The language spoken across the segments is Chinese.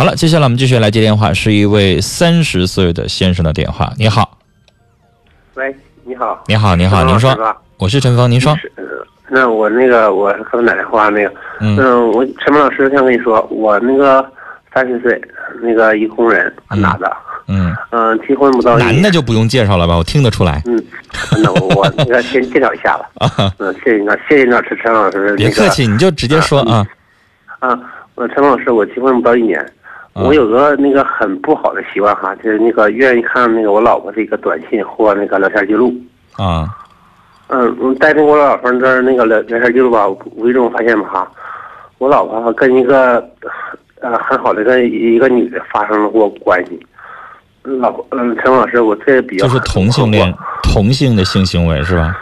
好了，接下来我们继续来接电话，是一位三十岁的先生的电话。你好，喂，你好，你好，你好，您说，我是陈峰，您说。那我那个我刚打电话那个，嗯，我陈峰老师想跟你说，我那个三十岁，那个一工人，男的，嗯嗯，结婚不到一男的就不用介绍了吧？我听得出来。嗯，那我那个先介绍一下吧。啊，嗯，谢谢你，谢谢你，陈陈老师。别客气，你就直接说啊。啊，我陈峰老师，我结婚不到一年，我有个那个很不好的习惯哈，就是那个愿意看那个我老婆的一个短信或那个聊天记录。啊。嗯，带着我老婆这那个聊聊天记录吧，无意中发现吧哈，我老婆跟一个呃很好的一个一个女的发生了过关系。老嗯，陈老师，我这比较就是同性恋，同性的性行为是吧？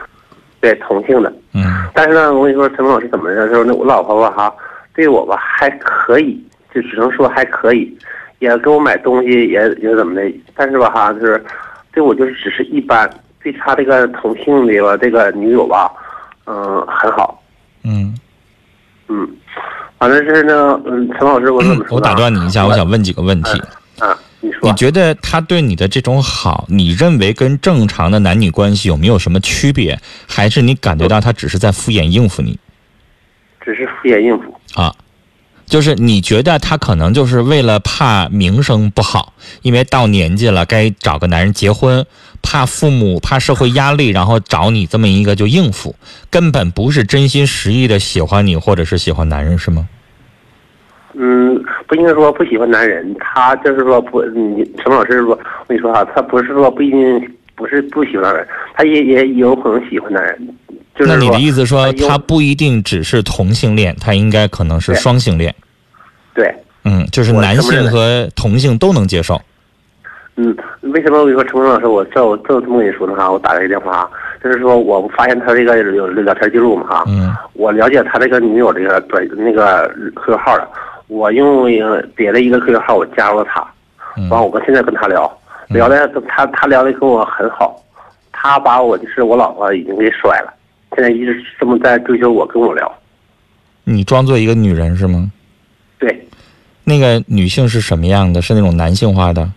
对，同性的。嗯。但是呢，我跟你说，陈老师怎么着？就是那我老婆吧哈，对我吧还可以，就只能说还可以，也给我买东西，也也怎么的。但是吧哈，就是对我就是只是一般。对他这个同性的吧，这个女友吧，嗯，很好。嗯，嗯，反正是呢，嗯，陈老师，我怎么说？我打断你一下，我想问几个问题。啊，你说。你觉得他对你的这种好，你认为跟正常的男女关系有没有什么区别？还是你感觉到他只是在敷衍应付你？只是敷衍应付。啊。就是你觉得他可能就是为了怕名声不好，因为到年纪了该找个男人结婚，怕父母怕社会压力，然后找你这么一个就应付，根本不是真心实意的喜欢你或者是喜欢男人是吗？嗯，不应该说不喜欢男人，他就是说不，你陈老师说，我跟你说哈，他不是说不一定不是不喜欢男人，他也也有可能喜欢男人。那你的意思说，他不一定只是同性恋，他应该可能是双性恋。对，嗯，就是男性和同性都能接受。嗯，为什么我跟你说陈峰老师，我这我这这么跟你说呢哈？我打了一个电话，就是说我发现他这个有聊天记录嘛哈。嗯。我了解他这个女友这个短那个 QQ 号了，我用别的一个 QQ 号我加入了他，完我跟现在跟他聊，聊的他他聊的跟我很好，他把我就是我老婆已经给甩了。现在一直这么在追求我，跟我聊。你装作一个女人是吗？对。那个女性是什么样的？是那种男性化的？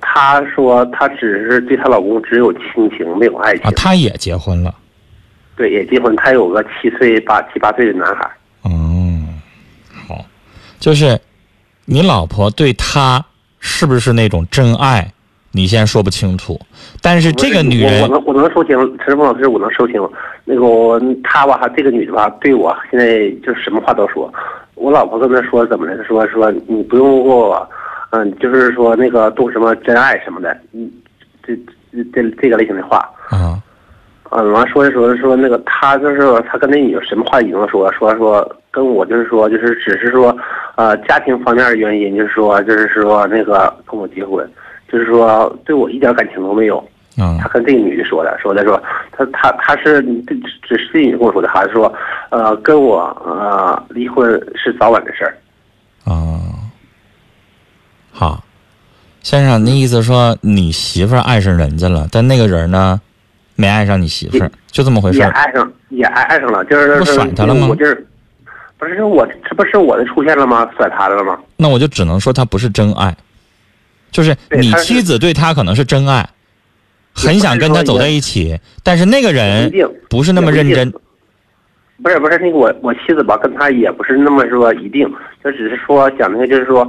她说她只是对她老公只有亲情，没有爱情。啊，她也结婚了。对，也结婚。她有个七岁八七八岁的男孩。哦，好，就是你老婆对她是不是那种真爱？你现在说不清楚，但是这个女人，我能我能说清，陈峰老师，我能说清。那个我他吧，这个女的吧，对我现在就什么话都说。我老婆跟他说怎么的？说说你不用给我，嗯，就是说那个动什么真爱什么的，嗯，这这这这个类型的话。啊，嗯，完说的时候说那个他就是他跟那女什么话已经说说说跟我就是说就是只是说，呃，家庭方面的原因，就是说就是说那个跟我结婚。就是说，对我一点感情都没有。嗯，他跟这个女的说的，说的说，他他他是这只是这女的跟我说的，还是说，呃，跟我呃离婚是早晚的事儿。哦，好，先生，那意思说你媳妇爱上人家了，但那个人呢，没爱上你媳妇，就这么回事？也爱上，也爱爱上了，就是不甩他了吗？我就是，不是我，这不是我的出现了吗？甩他了吗？那我就只能说他不是真爱。就是你妻子对他可能是真爱，很想跟他走在一起，但是那个人不是那么认真。不是不是那个我我妻子吧，跟他也不是那么说一定，就只是说讲那个就是说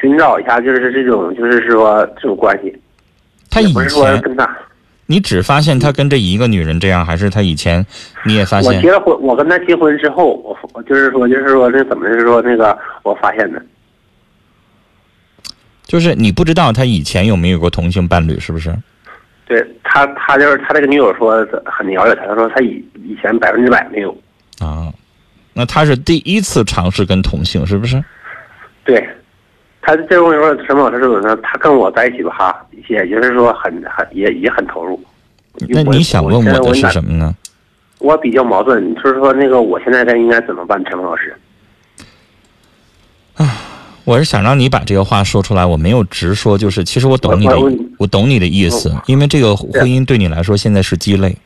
寻找一下，就是这种就是说这种关系。他以前跟他，你只发现他跟这一个女人这样，还是他以前你也发现？我结了婚，我跟他结婚之后，我我就是说就是说那怎么是说那个我发现的。就是你不知道他以前有没有过同性伴侣，是不是？对他，他就是他这个女友说很了解他，他说他以以前百分之百没有。啊，那他是第一次尝试跟同性，是不是？对，他这种说什么老师说呢？他跟我在一起吧，哈，也就是说很很也也很投入。那你想问我的是什么呢？我比较矛盾，就是说那个我现在该应该怎么办，陈峰老师？啊。我是想让你把这个话说出来，我没有直说，就是其实我懂你的，我懂你的意思，因为这个婚姻对你来说现在是鸡肋。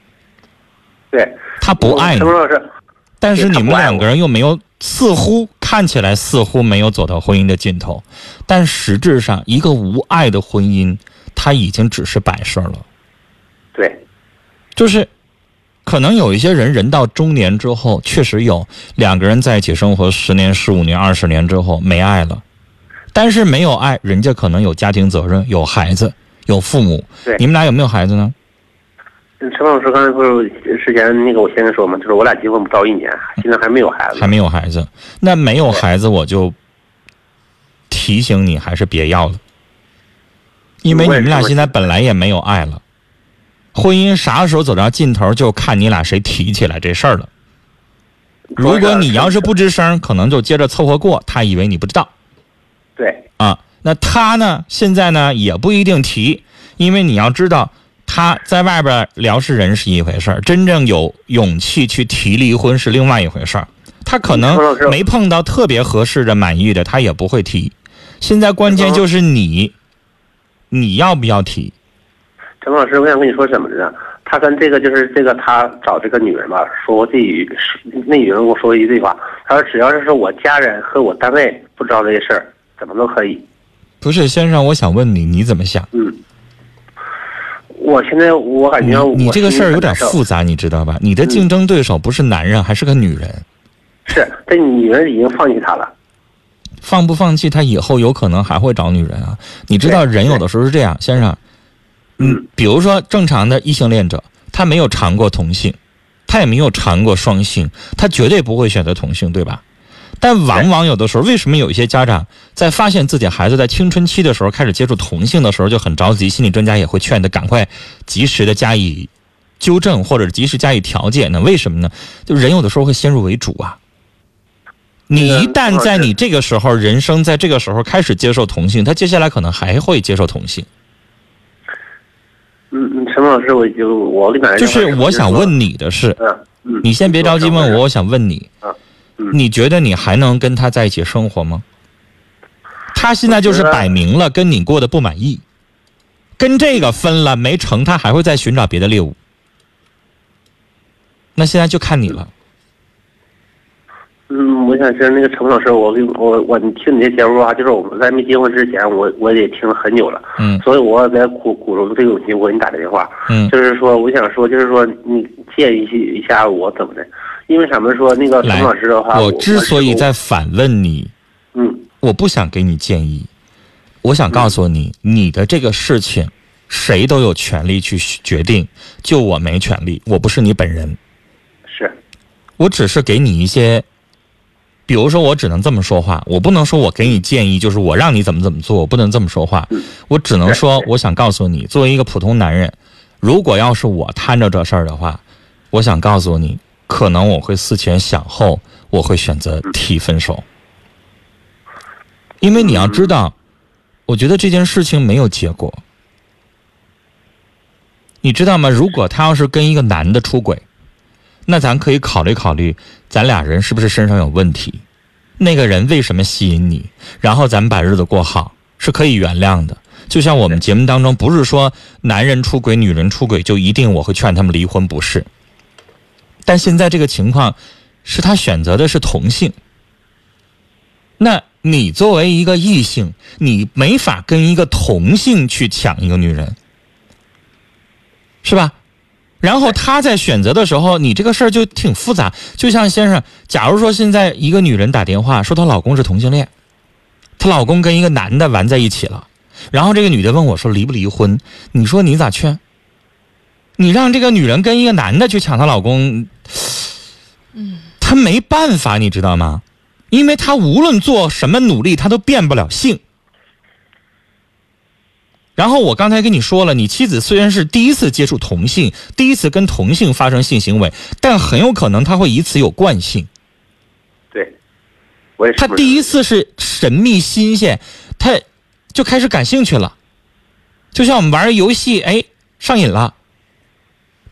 对，他不爱你，但是你们两个人又没有似乎看起来似乎没有走到婚姻的尽头，但实质上，一个无爱的婚姻，它已经只是摆设了。对，就是，可能有一些人，人到中年之后，确实有两个人在一起生活十年、十五年、二十年之后没爱了，但是没有爱，人家可能有家庭责任，有孩子，有父母。对，你们俩有没有孩子呢？陈老师刚才不是之前那个我先生说嘛，就是我俩结婚不到一年，现在还没有孩子，还没有孩子。那没有孩子，我就提醒你，还是别要了，因为你们俩现在本来也没有爱了。婚姻啥时候走到尽头，就看你俩谁提起来这事儿了。如果你要是不吱声，可能就接着凑合过，他以为你不知道。对。啊，那他呢？现在呢也不一定提，因为你要知道。他在外边聊是人是一回事儿，真正有勇气去提离婚是另外一回事儿。他可能没碰到特别合适的、满意的，他也不会提。现在关键就是你，你要不要提？陈老师，我想跟你说什么呢？他跟这个就是这个他找这个女人吧，说过这语，那女人跟我说一句话，他说只要是说我家人和我单位不知道这些事儿，怎么都可以。不是先生，我想问你，你怎么想？嗯。我现在我感觉你这个事儿有点复杂，你知道吧？你的竞争对手不是男人，还是个女人。是，这女人已经放弃他了。放不放弃他，以后有可能还会找女人啊！你知道，人有的时候是这样，先生。嗯。比如说，正常的异性恋者，他没有尝过同性，他也没有尝过双性，他绝对不会选择同性，对吧？但往往有的时候，为什么有一些家长在发现自己孩子在青春期的时候开始接触同性的时候就很着急？心理专家也会劝他赶快及时的加以纠正，或者及时加以调节呢？为什么呢？就人有的时候会先入为主啊。你一旦在你这个时候，人生在这个时候开始接受同性，他接下来可能还会接受同性。陈老师，我就我跟你就是我想问你的是，嗯嗯，你先别着急问我，我想问你。你觉得你还能跟他在一起生活吗？他现在就是摆明了跟你过得不满意，跟这个分了没成，他还会再寻找别的猎物。那现在就看你了。嗯，我想是那个陈老师，我给我我你听你这节目啊，就是我们在没结婚之前，我我也听了很久了。嗯。所以我在鼓鼓足这个勇气，我给你打的电话。嗯。就是说，我想说，就是说，你建议一下我怎么的。因为什么说那个陈老师的话，我之所以在反问你，嗯，我不想给你建议，我想告诉你，你的这个事情，谁都有权利去决定，就我没权利，我不是你本人，是，我只是给你一些，比如说我只能这么说话，我不能说我给你建议，就是我让你怎么怎么做，我不能这么说话，我只能说，我想告诉你，作为一个普通男人，如果要是我摊着这事儿的话，我想告诉你。可能我会思前想后，我会选择提分手，因为你要知道，我觉得这件事情没有结果，你知道吗？如果他要是跟一个男的出轨，那咱可以考虑考虑，咱俩人是不是身上有问题？那个人为什么吸引你？然后咱们把日子过好，是可以原谅的。就像我们节目当中，不是说男人出轨、女人出轨就一定我会劝他们离婚，不是。但现在这个情况，是他选择的是同性。那你作为一个异性，你没法跟一个同性去抢一个女人，是吧？然后他在选择的时候，你这个事儿就挺复杂。就像先生，假如说现在一个女人打电话说她老公是同性恋，她老公跟一个男的玩在一起了，然后这个女的问我说离不离婚？你说你咋劝？你让这个女人跟一个男的去抢她老公，嗯，她没办法，你知道吗？因为她无论做什么努力，她都变不了性。然后我刚才跟你说了，你妻子虽然是第一次接触同性，第一次跟同性发生性行为，但很有可能他会以此有惯性。对，我也是。他第一次是神秘新鲜，他就开始感兴趣了，就像我们玩游戏，哎，上瘾了。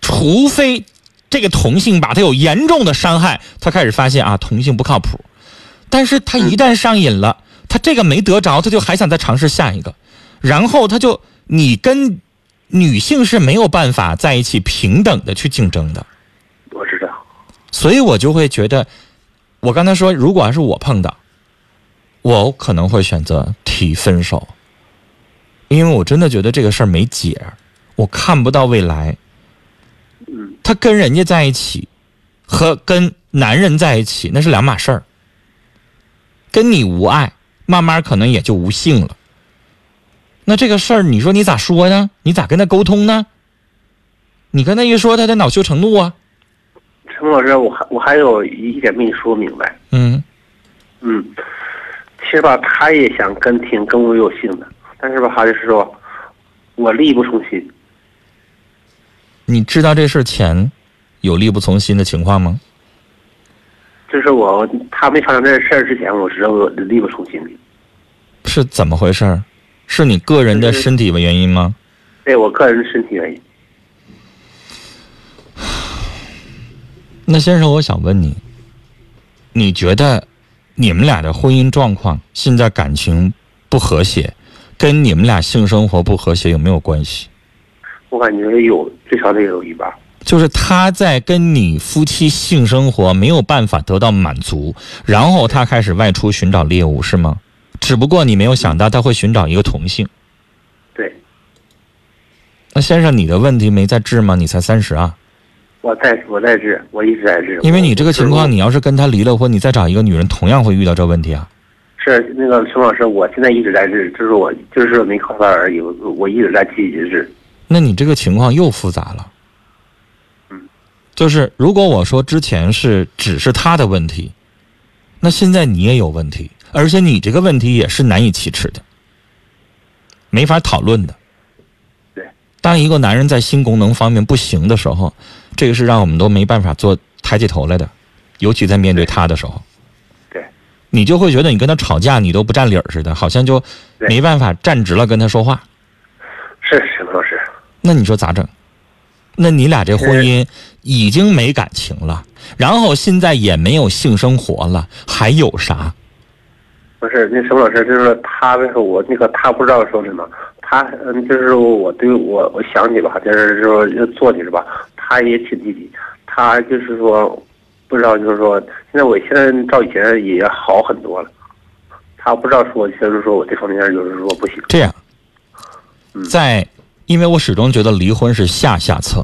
除非这个同性把他有严重的伤害，他开始发现啊，同性不靠谱。但是他一旦上瘾了，他这个没得着，他就还想再尝试下一个，然后他就你跟女性是没有办法在一起平等的去竞争的。我知道，所以我就会觉得，我刚才说，如果要是我碰到，我可能会选择提分手，因为我真的觉得这个事儿没解，我看不到未来。嗯，他跟人家在一起，和跟男人在一起那是两码事儿。跟你无爱，慢慢可能也就无性了。那这个事儿，你说你咋说呢？你咋跟他沟通呢？你跟他一说，他得恼羞成怒啊。陈老师，我还我还有一点没你说明白。嗯嗯，其实吧，他也想跟挺跟我有性的，但是吧，他就是说，我力不从心。你知道这事前有力不从心的情况吗？就是我他没发生这事儿之前，我知道我力不从心的。是怎么回事儿？是你个人的身体的原因吗？对我个人的身体原因。那先生，我想问你，你觉得你们俩的婚姻状况现在感情不和谐，跟你们俩性生活不和谐有没有关系？我感觉有，最少得有一半。就是他在跟你夫妻性生活没有办法得到满足，然后他开始外出寻找猎物，是吗？只不过你没有想到他会寻找一个同性。对。那先生，你的问题没在治吗？你才三十啊。我在，我在治，我一直在治。因为你这个情况，你要是跟他离了婚，你再找一个女人，同样会遇到这问题啊。是那个陈老师，我现在一直在治，就是我就是没考上而已，我一直在积极治。那你这个情况又复杂了。嗯。就是如果我说之前是只是他的问题，那现在你也有问题，而且你这个问题也是难以启齿的，没法讨论的。对当一个男人在性功能方面不行的时候，这个是让我们都没办法做抬起头来的，尤其在面对他的时候，对，你就会觉得你跟他吵架，你都不占理儿似的，好像就没办法站直了跟他说话。是陈老师，那你说咋整？那你俩这婚姻已经没感情了，然后现在也没有性生活了，还有啥？不是，那什么老师就是他那个我那个他不知道说什么。他嗯，就是我对我我想你吧，就是说要做你是吧？他也挺积极，他就是说不知道，就是说现在我现在照以前也好很多了。他不知道说，就是说我这方面就是说不行。这样，在因为我始终觉得离婚是下下策，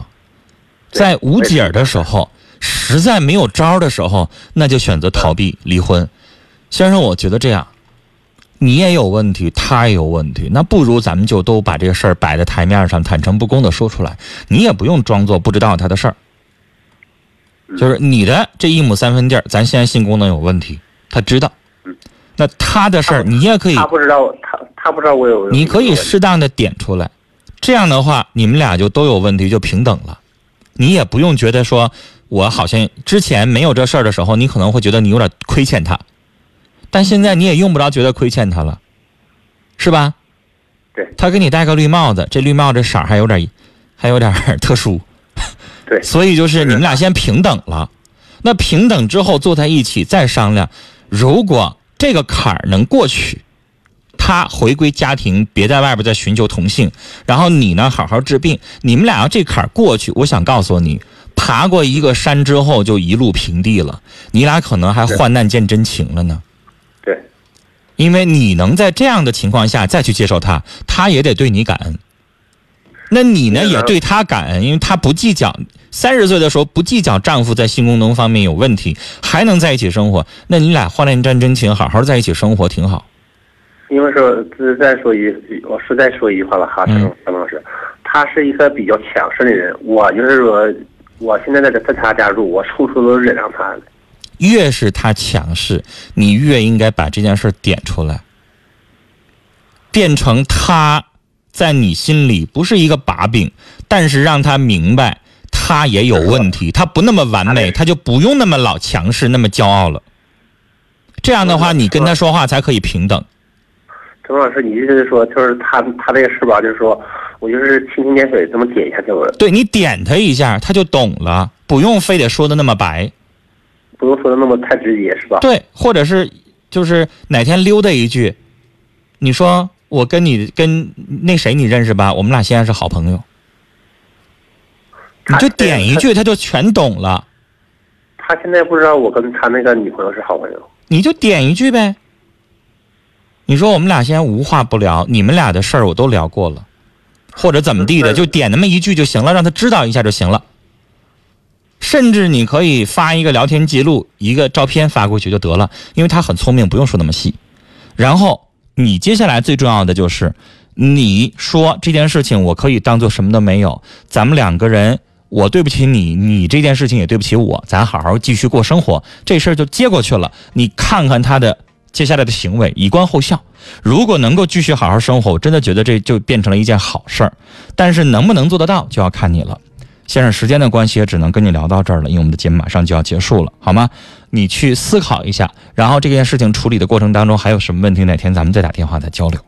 在无解的时候，实在没有招的时候，那就选择逃避离婚。先生，我觉得这样。你也有问题，他也有问题，那不如咱们就都把这个事儿摆在台面上，坦诚不公的说出来。你也不用装作不知道他的事儿，就是你的这一亩三分地儿，咱现在性功能有问题，他知道。那他的事儿，你也可以。他不知道，他他不知道我有。你可以适当的点出来，这样的话，你们俩就都有问题，就平等了。你也不用觉得说，我好像之前没有这事儿的时候，你可能会觉得你有点亏欠他。但现在你也用不着觉得亏欠他了，是吧？对。他给你戴个绿帽子，这绿帽子色还有点，还有点特殊。对。所以就是你们俩先平等了，那平等之后坐在一起再商量，如果这个坎儿能过去，他回归家庭，别在外边再寻求同性，然后你呢好好治病，你们俩要这坎儿过去，我想告诉你，爬过一个山之后就一路平地了，你俩可能还患难见真情了呢。因为你能在这样的情况下再去接受他，他也得对你感恩。那你呢，也对他感恩，因为他不计较。三十岁的时候不计较丈夫在性功能方面有问题，还能在一起生活，那你俩患难见真情，好好在一起生活挺好。因为说，再说一，我实在说一句话了哈，陈陈老师，他是一个比较强势的人，我就是说，我现在在在他家住，我处处都忍让他的。越是他强势，你越应该把这件事点出来，变成他在你心里不是一个把柄，但是让他明白他也有问题，他不那么完美，他就不用那么老强势，那么骄傲了。这样的话，你跟他说话才可以平等。周老师，你意思是说，就是他他这个事吧，就是说我就是蜻蜓点水这么点一下就。对你点他一下，他就懂了，不用非得说的那么白。不用说的那么太直接，是吧？对，或者是就是哪天溜达一句，你说我跟你跟那谁你认识吧？我们俩现在是好朋友，你就点一句，他就全懂了。他现在不知道我跟他那个女朋友是好朋友。你就点一句呗，你说我们俩现在无话不聊，你们俩的事儿我都聊过了，或者怎么地的，就点那么一句就行了，让他知道一下就行了。甚至你可以发一个聊天记录，一个照片发过去就得了，因为他很聪明，不用说那么细。然后你接下来最重要的就是，你说这件事情我可以当做什么都没有，咱们两个人，我对不起你，你这件事情也对不起我，咱好好继续过生活，这事儿就接过去了。你看看他的接下来的行为，以观后效。如果能够继续好好生活，我真的觉得这就变成了一件好事儿。但是能不能做得到，就要看你了。先生，时间的关系也只能跟你聊到这儿了，因为我们的节目马上就要结束了，好吗？你去思考一下，然后这件事情处理的过程当中还有什么问题，哪天咱们再打电话再交流。